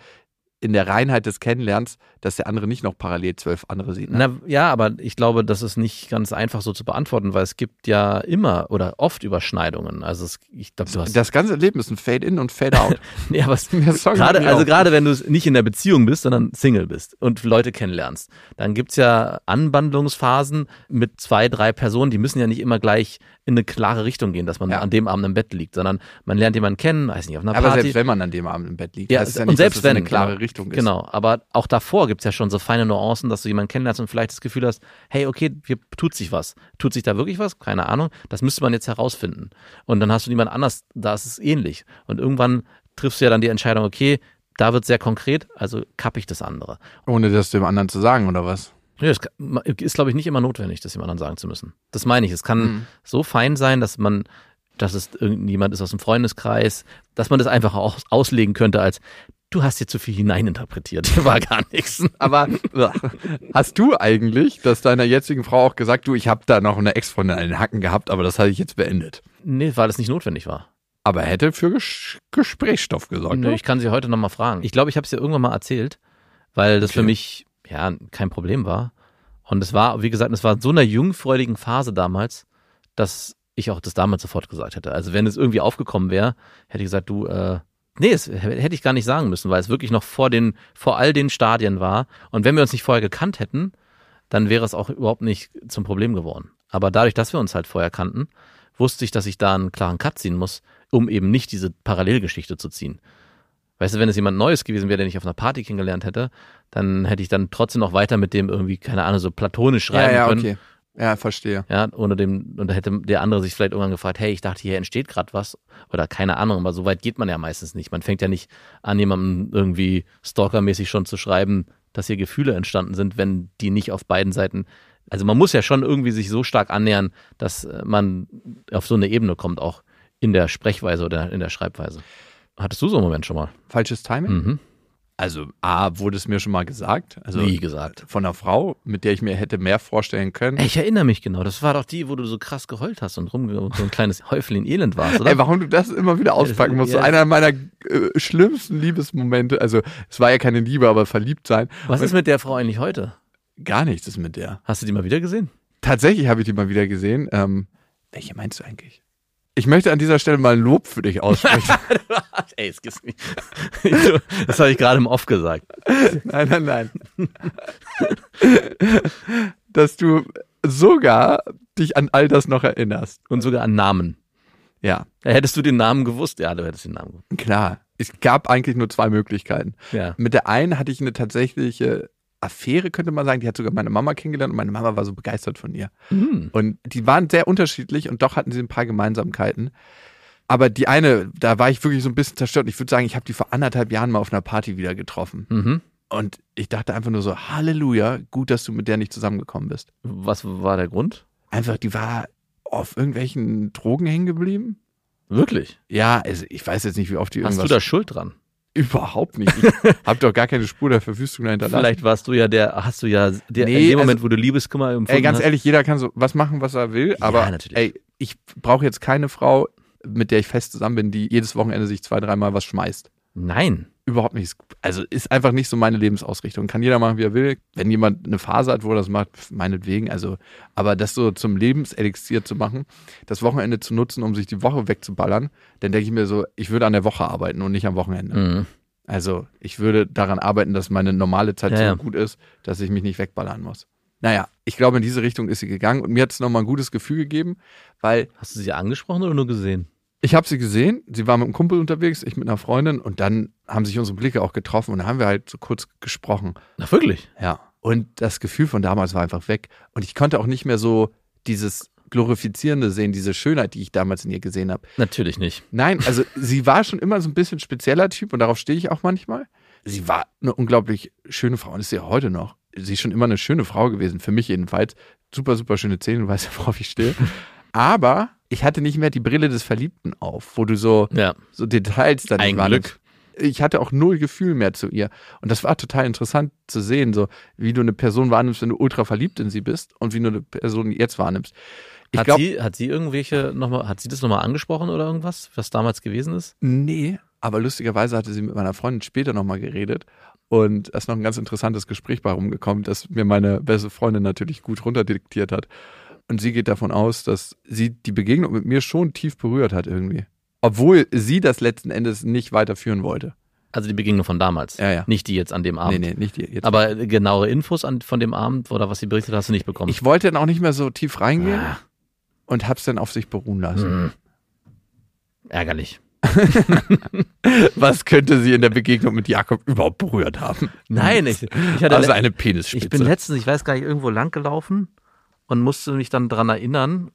in der Reinheit des Kennenlernens, dass der andere nicht noch parallel zwölf andere sieht. Ne? Na, ja, aber ich glaube, das ist nicht ganz einfach so zu beantworten, weil es gibt ja immer oder oft Überschneidungen. Also es, ich glaube, du hast Das ganze Leben ist ein Fade-in und Fade-out. *laughs* es, *laughs* Der Song gerade, nie also gerade wenn du nicht in der Beziehung bist, sondern Single bist und Leute kennenlernst, dann gibt's ja Anwandlungsphasen mit zwei, drei Personen, die müssen ja nicht immer gleich in eine klare Richtung gehen, dass man Ja. an dem Abend im Bett liegt, sondern man lernt jemanden kennen, weiß nicht, auf einer Aber Party. selbst wenn man an dem Abend im Bett liegt, Ja, heißt es ja und nicht, selbst dass es wenn eine klare genau, Richtung ist. Genau, aber auch davor gibt's ja schon so feine Nuancen, dass du jemanden kennenlernst und vielleicht das Gefühl hast, hey, okay, hier tut sich was. Tut sich da wirklich was? Keine Ahnung. Das müsste man jetzt herausfinden. Und dann hast du jemand anders, da ist es ähnlich. Und irgendwann triffst du ja dann die Entscheidung, okay, da wird sehr konkret, also kapp ich das andere. Ohne das dem anderen zu sagen, oder was? Ja, das ist, glaube ich, nicht immer notwendig, das dem anderen sagen zu müssen. Das meine ich. Es kann Mhm. so fein sein, dass man, dass es irgendjemand ist aus dem Freundeskreis, dass man das einfach auch auslegen könnte als, du hast hier zu viel hineininterpretiert. *laughs* War gar nichts. Aber hast du eigentlich, dass deiner jetzigen Frau auch gesagt, du, ich habe da noch eine Ex-Freundin den Hacken gehabt, aber das hatte ich jetzt beendet? Nee, weil es nicht notwendig war. Aber hätte für Ges Gesprächsstoff gesorgt. Nö, ich kann sie heute nochmal fragen. Ich glaube, ich habe es dir irgendwann mal erzählt, weil das Okay. für mich ja kein Problem war. Und es war, wie gesagt, es war in so einer jungfräuligen Phase damals, dass ich auch das damals sofort gesagt hätte. Also wenn es irgendwie aufgekommen wäre, hätte ich gesagt, du, äh, nee, das hätte ich gar nicht sagen müssen, weil es wirklich noch vor den, vor all den Stadien war. Und wenn wir uns nicht vorher gekannt hätten, dann wäre es auch überhaupt nicht zum Problem geworden. Aber dadurch, dass wir uns halt vorher kannten, wusste ich, dass ich da einen klaren Cut ziehen muss, um eben nicht diese Parallelgeschichte zu ziehen. Weißt du, wenn es jemand Neues gewesen wäre, den ich auf einer Party kennengelernt hätte, dann hätte ich dann trotzdem noch weiter mit dem irgendwie, keine Ahnung, so platonisch ja, schreiben ja, können. okay. Ja, verstehe. Ja, ohne dem, und da hätte der andere sich vielleicht irgendwann gefragt, hey, ich dachte, hier entsteht gerade was. Oder keine Ahnung, aber so weit geht man ja meistens nicht. Man fängt ja nicht an, jemandem irgendwie stalkermäßig schon zu schreiben, dass hier Gefühle entstanden sind, wenn die nicht auf beiden Seiten Also man muss ja schon irgendwie sich so stark annähern, dass man auf so eine Ebene kommt, auch in der Sprechweise oder in der Schreibweise. Hattest du so einen Moment schon mal? Falsches Timing? Mhm. Also, A, wurde es mir schon mal gesagt. Also Wie gesagt. von einer Frau, mit der ich mir hätte mehr vorstellen können. Ey, Ich erinnere mich genau. Das war doch die, wo du so krass geheult hast und rum und so ein kleines *laughs* Häufchen Elend warst, oder? Ey, warum du das immer wieder auspacken musst? ja. Einer meiner äh, schlimmsten Liebesmomente. Also, es war ja keine Liebe, aber verliebt sein. Was ist mit der Frau eigentlich heute? Gar nichts ist mit der. Hast du die mal wieder gesehen? Tatsächlich habe ich die mal wieder gesehen. Ähm, welche meinst du eigentlich? Ich möchte an dieser Stelle mal ein Lob für dich aussprechen. *laughs* Ey, es gibt's nicht. Das habe ich gerade im Off gesagt. nein, nein, nein. Dass du sogar dich an all das noch erinnerst. Und sogar an Namen. Ja, Ja, Hättest du den Namen gewusst? Ja, du hättest den Namen gewusst. klar. Es gab eigentlich nur zwei Möglichkeiten. Ja. Mit der einen hatte ich eine tatsächliche Affäre, könnte man sagen. Die hat sogar meine Mama kennengelernt und meine Mama war so begeistert von ihr. Hm. Und die waren sehr unterschiedlich und doch hatten sie ein paar Gemeinsamkeiten. Aber die eine, da war ich wirklich so ein bisschen zerstört. Ich würde sagen, ich habe die vor anderthalb Jahren mal auf einer Party wieder getroffen. Mhm. Und ich dachte einfach nur so, Halleluja, gut, dass du mit der nicht zusammengekommen bist. Was war der Grund? Einfach, die war auf irgendwelchen Drogen hängen geblieben. Wirklich? Ja, also ich weiß jetzt nicht, wie oft die Hast irgendwas... du da Schuld dran? Überhaupt nicht. Ich *laughs* habe doch gar keine Spur der Verwüstung dahinter. Vielleicht warst du ja der, hast du ja der, Nee, in dem Moment, also- wo du Liebeskummer empfunden Ey, ganz hast. ehrlich, jeder kann so was machen, was er will, aber natürlich. ey, ich brauche jetzt keine Frau, mit der ich fest zusammen bin, die jedes Wochenende sich zwei, dreimal was schmeißt. Nein. Überhaupt nicht. Also ist einfach nicht so meine Lebensausrichtung. Kann jeder machen, wie er will. Wenn jemand eine Phase hat, wo er das macht, meinetwegen. Also, aber das so zum Lebenselixier zu machen, das Wochenende zu nutzen, um sich die Woche wegzuballern, dann denke ich mir so, ich würde an der Woche arbeiten und nicht am Wochenende. Mhm. Also ich würde daran arbeiten, dass meine normale Zeit Ja, so ja. gut ist, dass ich mich nicht wegballern muss. Naja, ich glaube, in diese Richtung ist sie gegangen und mir hat es nochmal ein gutes Gefühl gegeben, weil Hast du sie angesprochen oder nur gesehen? Ich habe sie gesehen, sie war mit einem Kumpel unterwegs, ich mit einer Freundin und dann haben sich unsere Blicke auch getroffen und dann haben wir halt so kurz gesprochen. Na, wirklich? Ja. Und das Gefühl von damals war einfach weg. Und ich konnte auch nicht mehr so dieses Glorifizierende sehen, diese Schönheit, die ich damals in ihr gesehen habe. Natürlich nicht. Nein, also *laughs* sie war schon immer so ein bisschen spezieller Typ und darauf stehe ich auch manchmal. Sie war eine unglaublich schöne Frau und ist sie ja heute noch. Sie ist schon immer eine schöne Frau gewesen, für mich jedenfalls. Super, super schöne Zähne, du weißt ja, worauf ich stehe. *laughs* Aber ich hatte nicht mehr die Brille des Verliebten auf, wo du so, Ja. so Details dann Ein. Glück. Ich hatte auch null Gefühl mehr zu ihr. Und das war total interessant zu sehen, so wie du eine Person wahrnimmst, wenn du ultra verliebt in sie bist und wie du eine Person jetzt wahrnimmst. Ich hat, glaube, sie, hat sie irgendwelche nochmal, hat sie das nochmal angesprochen oder irgendwas, was damals gewesen ist? Nee, aber lustigerweise hatte sie mit meiner Freundin später nochmal geredet und da ist noch ein ganz interessantes Gespräch bei rumgekommen, das mir meine beste Freundin natürlich gut runterdiktiert hat. Und sie geht davon aus, dass sie die Begegnung mit mir schon tief berührt hat irgendwie. Obwohl sie das letzten Endes nicht weiterführen wollte. Also die Begegnung von damals. Ja, ja. Nicht die jetzt an dem Abend. Nee, nee, nicht die jetzt. Aber genauere Infos an, von dem Abend oder was sie berichtet hat, hast du nicht bekommen. ich wollte dann auch nicht mehr so tief reingehen Ah. und hab's dann auf sich beruhen lassen. Hm. Ärgerlich. *laughs* *laughs* Was könnte sie in der Begegnung mit Jakob überhaupt berührt haben? Nein, ich, ich hatte Also eine Penisspitze. Ich bin letztens, ich weiß gar nicht, irgendwo lang gelaufen und musste mich dann dran erinnern,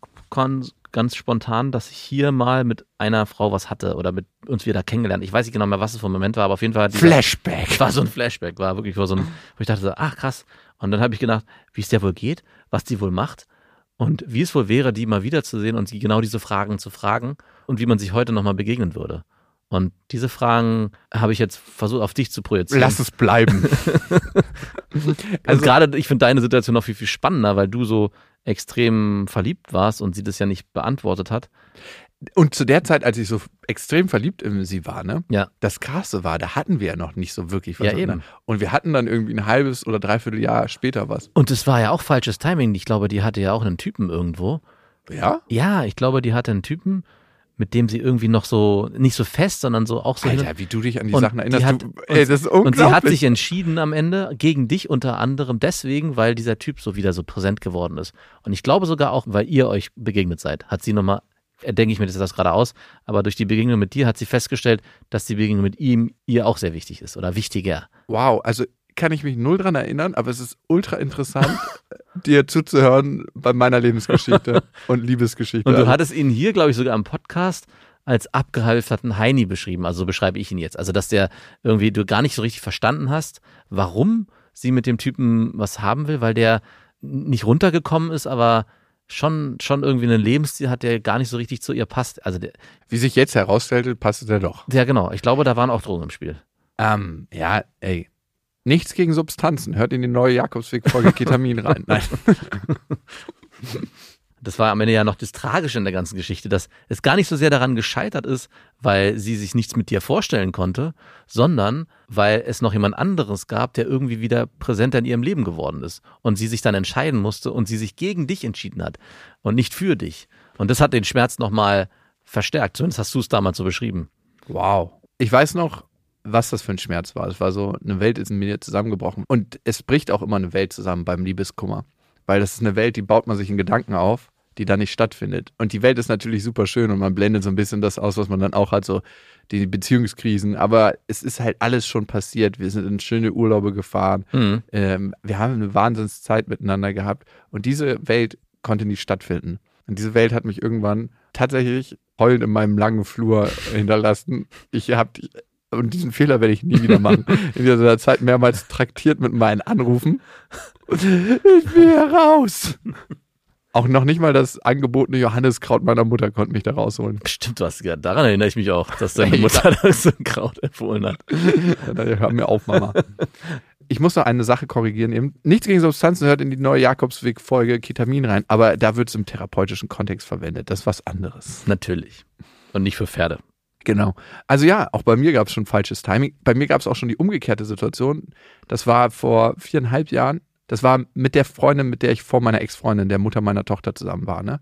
ganz spontan, dass ich hier mal mit einer Frau was hatte oder mit uns wieder kennengelernt. Ich weiß nicht genau mehr, was es für ein Moment war, aber auf jeden Fall dieser- Flashback. war so ein Flashback, war wirklich war so ein, wo ich dachte so, ach krass. Und dann habe ich gedacht, wie es der wohl geht, was die wohl macht und wie es wohl wäre, die mal wiederzusehen und sie genau diese Fragen zu fragen und wie man sich heute nochmal begegnen würde. Und diese Fragen habe ich jetzt versucht auf dich zu projizieren. Lass es bleiben. *laughs* *laughs* Also gerade, ich finde deine Situation noch viel, viel spannender, weil du so extrem verliebt warst und sie das ja nicht beantwortet hat. Und zu der Zeit, als ich so extrem verliebt in sie war, ne? Ja. Das Krasse war, da hatten wir ja noch nicht so wirklich was. Ja, eben. Und wir hatten dann irgendwie ein halbes oder dreiviertel Jahr später was. Und es war ja auch falsches Timing. Ich glaube, die hatte ja auch einen Typen irgendwo. Ja? Ja, ich glaube, die hatte einen Typen, mit dem sie irgendwie noch so, nicht so fest, sondern so auch so. hin- Alter, wie du dich an die Und Sachen erinnerst. die hat- du, ey, das ist und unglaublich. sie hat sich entschieden am Ende gegen dich unter anderem deswegen, weil dieser Typ so wieder so präsent geworden ist. Und ich glaube sogar auch, weil ihr euch begegnet seid, hat sie nochmal, denke ich mir das das gerade aus, aber durch die Begegnung mit dir hat sie festgestellt, dass die Begegnung mit ihm ihr auch sehr wichtig ist oder wichtiger. wow, also kann ich mich null dran erinnern, aber es ist ultra interessant, *laughs* dir zuzuhören bei meiner Lebensgeschichte *laughs* und Liebesgeschichte. Und du Also, hattest ihn hier, glaube ich, sogar im Podcast als abgehalfterten Heini beschrieben. Also so beschreibe ich ihn jetzt. Also, dass der irgendwie du gar nicht so richtig verstanden hast, warum sie mit dem Typen was haben will, weil der nicht runtergekommen ist, aber schon, schon irgendwie einen Lebensstil hat, der gar nicht so richtig zu ihr passt. Also, der, Wie sich jetzt herausstellte, passte der doch. ja, genau. Ich glaube, da waren auch Drogen im Spiel. Ähm, ja, ey. Nichts gegen Substanzen. Hört in die neue Jakobsweg-Folge Ketamin rein. Nein. *laughs* Das war am Ende ja noch das Tragische in der ganzen Geschichte, dass es gar nicht so sehr daran gescheitert ist, weil sie sich nichts mit dir vorstellen konnte, sondern weil es noch jemand anderes gab, der irgendwie wieder präsenter in ihrem Leben geworden ist und sie sich dann entscheiden musste und sie sich gegen dich entschieden hat und nicht für dich. Und das hat den Schmerz nochmal verstärkt. Zumindest hast du es damals so beschrieben. Wow. Ich weiß noch, was das für ein Schmerz war. Es war so, eine Welt ist in mir zusammengebrochen. Und es bricht auch immer eine Welt zusammen beim Liebeskummer. Weil das ist eine Welt, die baut man sich in Gedanken auf, die dann nicht stattfindet. Und die Welt ist natürlich super schön und man blendet so ein bisschen das aus, was man dann auch hat, so die Beziehungskrisen. Aber es ist halt alles schon passiert. Wir sind in schöne Urlaube gefahren. Mhm. Ähm, wir haben eine Wahnsinnszeit miteinander gehabt. Und diese Welt konnte nicht stattfinden. Und diese Welt hat mich irgendwann tatsächlich heulend in meinem langen Flur *laughs* hinterlassen. Ich habe und diesen Fehler werde ich nie wieder machen. *laughs* In dieser Zeit mehrmals traktiert mit meinen Anrufen. Ich will hier raus. Auch noch nicht mal das angebotene Johanniskraut meiner Mutter konnte mich da rausholen. Stimmt, was, ja, daran erinnere ich mich auch, dass deine *laughs* Mutter das so ein Kraut empfohlen hat. Ja, Hör mir auf, Mama. Ich muss noch eine Sache korrigieren. Eben. Nichts gegen Substanzen hört in die neue Jakobsweg-Folge Ketamin rein, aber da wird es im therapeutischen Kontext verwendet. Das ist was anderes. Natürlich. Und nicht für Pferde. Genau. Also ja, auch bei mir gab es schon falsches Timing. Bei mir gab es auch schon die umgekehrte Situation. Das war vor viereinhalb Jahren. Das war mit der Freundin, mit der ich vor meiner Ex-Freundin, der Mutter meiner Tochter zusammen war. Ne?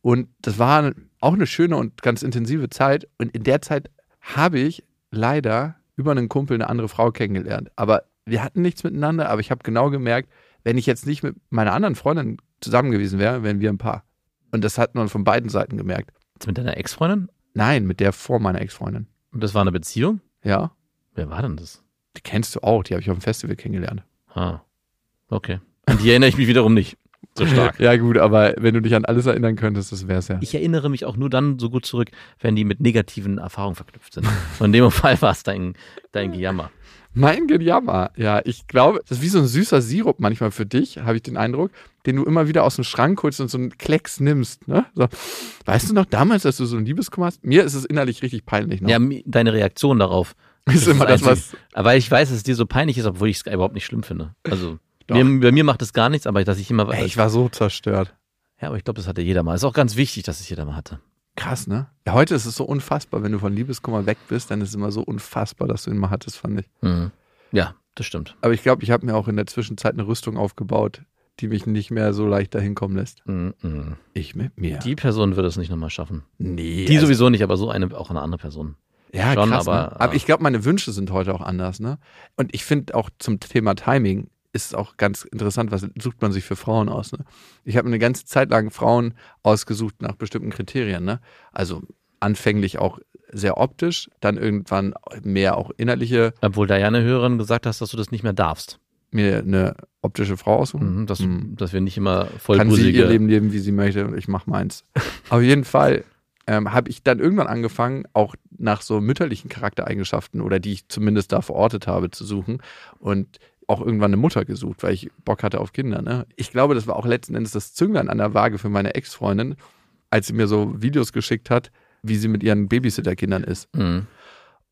Und das war auch eine schöne und ganz intensive Zeit. Und in der Zeit habe ich leider über einen Kumpel eine andere Frau kennengelernt. Aber wir hatten nichts miteinander, aber ich habe genau gemerkt, wenn ich jetzt nicht mit meiner anderen Freundin zusammen gewesen wäre, wären wir ein Paar. Und das hat man von beiden Seiten gemerkt. Jetzt mit deiner Ex-Freundin? Nein, mit der vor meiner Ex-Freundin. Und das war eine Beziehung? Ja. Wer war denn das? Die kennst du auch, die habe ich auf dem Festival kennengelernt. Ah, okay. An die erinnere ich mich wiederum nicht. So stark. *laughs* Ja, gut, aber wenn du dich an alles erinnern könntest, das wär's ja. Ich erinnere mich auch nur dann so gut zurück, wenn die mit negativen Erfahrungen verknüpft sind. Und in dem *laughs* Fall war es dein, dein Gejammer. Mein Gejammer. Ja, ich glaube, das ist wie so ein süßer Sirup manchmal für dich, habe ich den Eindruck, den du immer wieder aus dem Schrank holst und so einen Klecks nimmst. Ne? So, weißt du noch damals, dass du so ein Liebeskummer hast? Mir ist es innerlich richtig peinlich. Noch. Ja, deine Reaktion darauf. *laughs* ist immer das, was. Aber ich weiß, dass es dir so peinlich ist, obwohl ich es überhaupt nicht schlimm finde. Also, *laughs* mir, bei mir macht es gar nichts, aber dass ich immer. Ey, ich war so zerstört. ja, aber ich glaube, das hatte jeder mal. Ist auch ganz wichtig, dass es jeder mal hatte. Krass, ne? Ja, heute ist es so unfassbar, wenn du von Liebeskummer weg bist, dann ist es immer so unfassbar, dass du ihn mal hattest, fand ich. Mhm. Ja, das stimmt. Aber ich glaube, ich habe mir auch in der Zwischenzeit eine Rüstung aufgebaut, die mich nicht mehr so leicht dahin kommen lässt. Mhm. Ich mit mir. Die Person würde es nicht nochmal schaffen. nee. Die also- sowieso nicht, aber so eine, auch eine andere Person. Ja, Schon, krass, aber- ne? aber ich glaube, meine Wünsche sind heute auch anders, ne? Und ich finde auch zum Thema Timing ist es auch ganz interessant, was sucht man sich für Frauen aus, ne? Ich habe eine ganze Zeit lang Frauen ausgesucht nach bestimmten Kriterien, ne? Also anfänglich auch sehr optisch, dann irgendwann mehr auch innerliche, Obwohl da ja eine Hörerin gesagt hast, dass du das nicht mehr darfst. mir eine optische Frau aussuchen. Mhm, dass, Mhm. dass wir nicht immer Kann sie ihr Leben leben, wie sie möchte und ich mache meins. *laughs* Auf jeden Fall ähm, habe ich dann irgendwann angefangen, auch nach so mütterlichen Charaktereigenschaften oder die ich zumindest da verortet habe, zu suchen und auch irgendwann eine Mutter gesucht, weil ich Bock hatte auf Kinder. Ne? Ich glaube, das war auch letzten Endes das Zünglein an der Waage für meine Ex-Freundin, als sie mir so Videos geschickt hat, wie sie mit ihren Babysitter-Kindern ist. Mhm.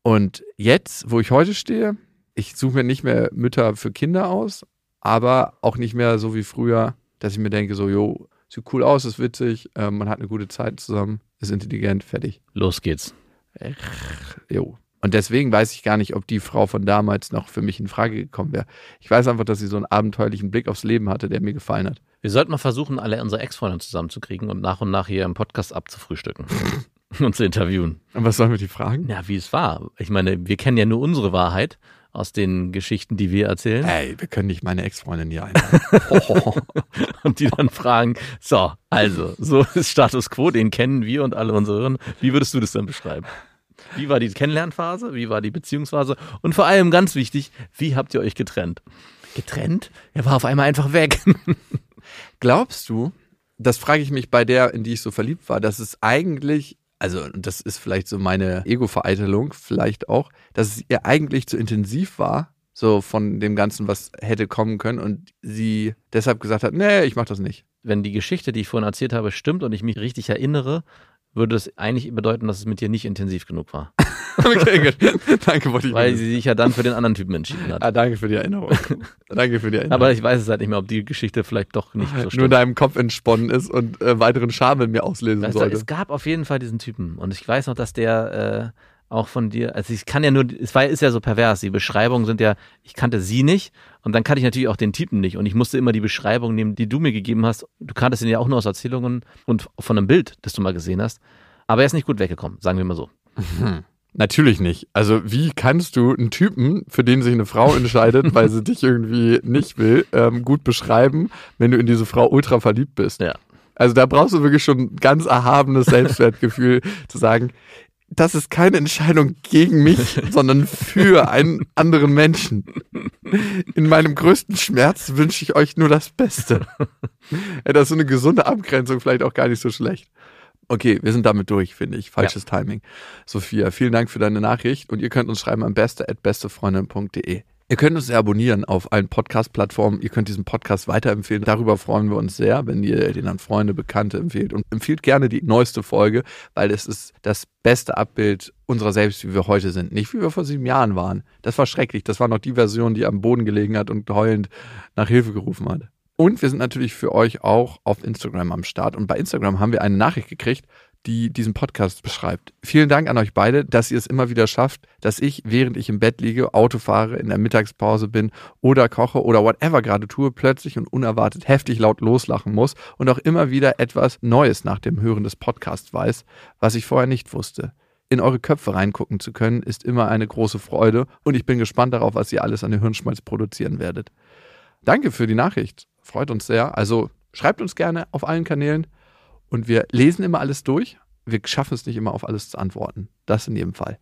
Und jetzt, wo ich heute stehe, ich suche mir nicht mehr Mütter für Kinder aus, aber auch nicht mehr so wie früher, dass ich mir denke, so, jo, sieht cool aus, ist witzig, äh, man hat eine gute Zeit zusammen, ist intelligent, fertig. Los geht's. Jo. Und deswegen weiß ich gar nicht, ob die Frau von damals noch für mich in Frage gekommen wäre. Ich weiß einfach, dass sie so einen abenteuerlichen Blick aufs Leben hatte, der mir gefallen hat. Wir sollten mal versuchen, alle unsere Ex-Freunde zusammenzukriegen und nach und nach hier im Podcast abzufrühstücken *laughs* und zu interviewen. Und was sollen wir die fragen? Ja, wie es war. Ich meine, wir kennen ja nur unsere Wahrheit aus den Geschichten, die wir erzählen. Ey, wir können nicht meine Ex-Freundin hier einladen. *laughs* Oh. Und die dann fragen, so, also, so ist Status Quo, den kennen wir und alle unsere Hörer. Wie würdest du das denn beschreiben? Wie war die Kennenlernphase? Wie war die Beziehungsphase? Und vor allem ganz wichtig, wie habt ihr euch getrennt? Getrennt? Er war auf einmal einfach weg. *laughs* Glaubst du, das frage ich mich bei der, in die ich so verliebt war, dass es eigentlich, also das ist vielleicht so meine Ego-Vereitelung, vielleicht auch, dass es ihr eigentlich zu intensiv war so von dem Ganzen, was hätte kommen können und sie deshalb gesagt hat, nee, ich mach das nicht. Wenn die Geschichte, die ich vorhin erzählt habe, stimmt und ich mich richtig erinnere, würde es eigentlich bedeuten, dass es mit dir nicht intensiv genug war. *laughs* okay, gut. danke, wollte ich Weil wissen. sie sich ja dann für den anderen Typen entschieden hat. ah, danke für die Erinnerung. *laughs* danke für die Erinnerung. Aber ich weiß es halt nicht mehr, ob die Geschichte vielleicht doch nicht so nur in stimmt. deinem Kopf entsponnen ist und äh, weiteren Scham in mir auslesen Weißt du, sollte. es gab auf jeden Fall diesen Typen und ich weiß noch, dass der äh, auch von dir, also ich kann ja nur, es war, ist ja so pervers, die Beschreibungen sind ja, ich kannte sie nicht und dann kannte ich natürlich auch den Typen nicht und ich musste immer die Beschreibung nehmen, die du mir gegeben hast. Du kanntest ihn ja auch nur aus Erzählungen und von einem Bild, das du mal gesehen hast. Aber er ist nicht gut weggekommen, sagen wir mal so. Natürlich nicht. Also wie kannst du einen Typen, für den sich eine Frau entscheidet, weil sie dich irgendwie nicht will, ähm, gut beschreiben, wenn du in diese Frau ultra verliebt bist? Ja. Also da brauchst du wirklich schon ein ganz erhabenes Selbstwertgefühl zu sagen, das ist keine Entscheidung gegen mich, *laughs* sondern für einen anderen Menschen. In meinem größten Schmerz wünsche ich euch nur das Beste. *laughs* Ja, das ist so eine gesunde Abgrenzung vielleicht auch gar nicht so schlecht. Okay, wir sind damit durch, finde ich. Falsches Timing. Sophia, vielen Dank für deine Nachricht und ihr könnt uns schreiben am beste@bestefreundin.de. Ihr könnt uns abonnieren auf allen Podcast-Plattformen. Ihr könnt diesen Podcast weiterempfehlen. Darüber freuen wir uns sehr, wenn ihr den an Freunde, Bekannte empfehlt. Und empfiehlt gerne die neueste Folge, weil es ist das beste Abbild unserer selbst, wie wir heute sind. Nicht wie wir vor sieben Jahren waren. Das war schrecklich. Das war noch die Version, die am Boden gelegen hat und heulend nach Hilfe gerufen hat. Und wir sind natürlich für euch auch auf Instagram am Start. Und bei Instagram haben wir eine Nachricht gekriegt, die diesen Podcast beschreibt. Vielen Dank an euch beide, dass ihr es immer wieder schafft, dass ich, während ich im Bett liege, Auto fahre, in der Mittagspause bin oder koche oder whatever gerade tue, plötzlich und unerwartet heftig laut loslachen muss und auch immer wieder etwas Neues nach dem Hören des Podcasts weiß, was ich vorher nicht wusste. In eure Köpfe reingucken zu können, ist immer eine große Freude und ich bin gespannt darauf, was ihr alles an Hirnschmalz produzieren werdet. Danke für die Nachricht. Freut uns sehr. Also schreibt uns gerne auf allen Kanälen und wir lesen immer alles durch. Wir schaffen es nicht immer auf alles zu antworten. Das in jedem Fall.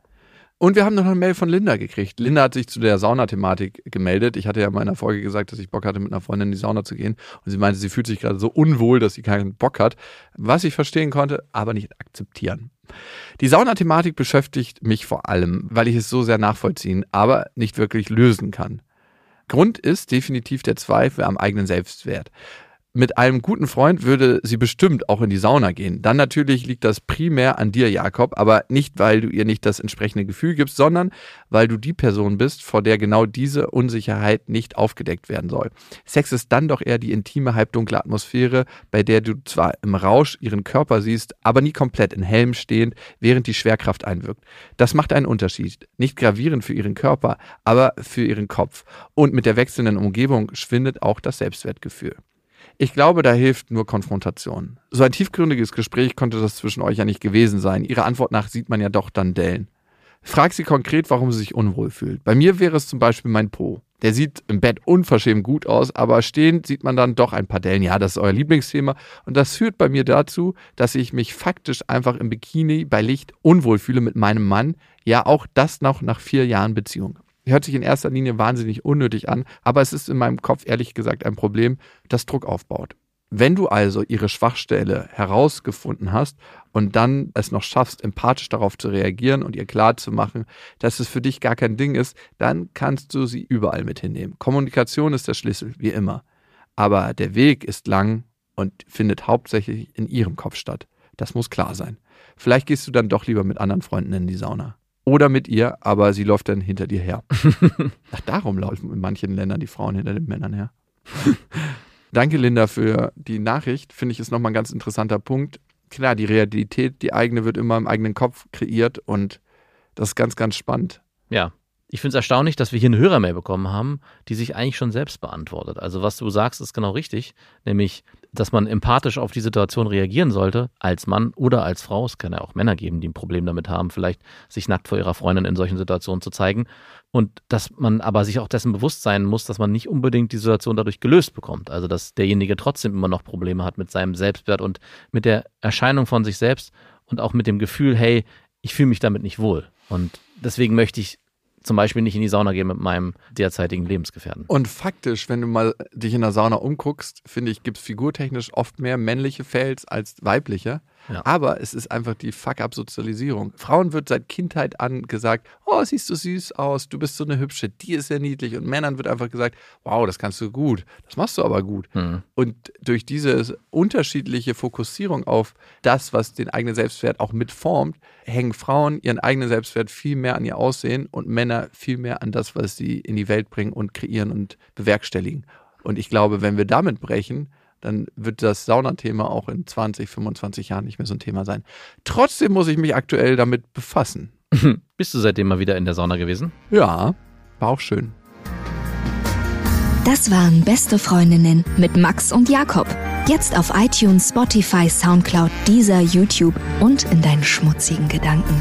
Und wir haben noch eine Mail von Linda gekriegt. Linda hat sich zu der Saunathematik gemeldet. Ich hatte ja in meiner Folge gesagt, dass ich Bock hatte, mit einer Freundin in die Sauna zu gehen. Und sie meinte, sie fühlt sich gerade so unwohl, dass sie keinen Bock hat. Was ich verstehen konnte, aber nicht akzeptieren. Die Saunathematik beschäftigt mich vor allem, weil ich es so sehr nachvollziehen, aber nicht wirklich lösen kann. Grund ist definitiv der Zweifel am eigenen Selbstwert. Mit einem guten Freund würde sie bestimmt auch in die Sauna gehen. Dann natürlich liegt das primär an dir, Jakob, aber nicht, weil du ihr nicht das entsprechende Gefühl gibst, sondern weil du die Person bist, vor der genau diese Unsicherheit nicht aufgedeckt werden soll. Sex ist dann doch eher die intime, halbdunkle Atmosphäre, bei der du zwar im Rausch ihren Körper siehst, aber nie komplett in Helm stehend, während die Schwerkraft einwirkt. Das macht einen Unterschied. Nicht gravierend für ihren Körper, aber für ihren Kopf. Und mit der wechselnden Umgebung schwindet auch das Selbstwertgefühl. Ich glaube, da hilft nur Konfrontation. So ein tiefgründiges Gespräch konnte das zwischen euch ja nicht gewesen sein. Ihrer Antwort nach sieht man ja doch dann Dellen. Frag sie konkret, warum sie sich unwohl fühlt. Bei mir wäre es zum Beispiel mein Po. Der sieht im Bett unverschämt gut aus, aber stehend sieht man dann doch ein paar Dellen. Ja, das ist euer Lieblingsthema. Und das führt bei mir dazu, dass ich mich faktisch einfach im Bikini bei Licht unwohl fühle mit meinem Mann. Ja, auch das noch nach vier Jahren Beziehung. Hört sich in erster Linie wahnsinnig unnötig an, aber es ist in meinem Kopf ehrlich gesagt ein Problem, das Druck aufbaut. Wenn du also ihre Schwachstelle herausgefunden hast und dann es noch schaffst, empathisch darauf zu reagieren und ihr klar zu machen, dass es für dich gar kein Ding ist, dann kannst du sie überall mit hinnehmen. Kommunikation ist der Schlüssel, wie immer. Aber der Weg ist lang und findet hauptsächlich in ihrem Kopf statt. Das muss klar sein. Vielleicht gehst du dann doch lieber mit anderen Freunden in die Sauna. Oder mit ihr, aber sie läuft dann hinter dir her. *laughs* Ach, darum laufen in manchen Ländern die Frauen hinter den Männern her. *laughs* Danke, Linda, für die Nachricht. Finde ich, ist nochmal ein ganz interessanter Punkt. Klar, die Realität, die eigene, wird immer im eigenen Kopf kreiert und das ist ganz, ganz spannend. Ja. Ich finde es erstaunlich, dass wir hier eine Hörermail bekommen haben, die sich eigentlich schon selbst beantwortet. Also was du sagst, ist genau richtig, nämlich, dass man empathisch auf die Situation reagieren sollte, als Mann oder als Frau. Es kann ja auch Männer geben, die ein Problem damit haben, vielleicht sich nackt vor ihrer Freundin in solchen Situationen zu zeigen. Und dass man aber sich auch dessen bewusst sein muss, dass man nicht unbedingt die Situation dadurch gelöst bekommt. Also dass derjenige trotzdem immer noch Probleme hat mit seinem Selbstwert und mit der Erscheinung von sich selbst und auch mit dem Gefühl, hey, ich fühle mich damit nicht wohl. Und deswegen möchte ich zum Beispiel nicht in die Sauna gehen mit meinem derzeitigen Lebensgefährten. Und faktisch, wenn du mal dich in der Sauna umguckst, finde ich, gibt es figurtechnisch oft mehr männliche Fails als weibliche. Ja. Aber es ist einfach die Fuck-up-Sozialisierung. Frauen wird seit Kindheit an gesagt, oh, siehst du süß aus, du bist so eine hübsche, die ist ja niedlich. Und Männern wird einfach gesagt, wow, das kannst du gut, das machst du aber gut. Mhm. Und durch diese unterschiedliche Fokussierung auf das, was den eigenen Selbstwert auch mitformt, hängen Frauen ihren eigenen Selbstwert viel mehr an ihr Aussehen und Männer viel mehr an das, was sie in die Welt bringen und kreieren und bewerkstelligen. Und ich glaube, wenn wir damit brechen, dann wird das Saunathema auch in 20, 25 Jahren nicht mehr so ein Thema sein. Trotzdem muss ich mich aktuell damit befassen. *laughs* Bist du seitdem mal wieder in der Sauna gewesen? Ja, war auch schön. Das waren Beste Freundinnen mit Max und Jakob. Jetzt auf iTunes, Spotify, Soundcloud, dieser YouTube und in deinen schmutzigen Gedanken.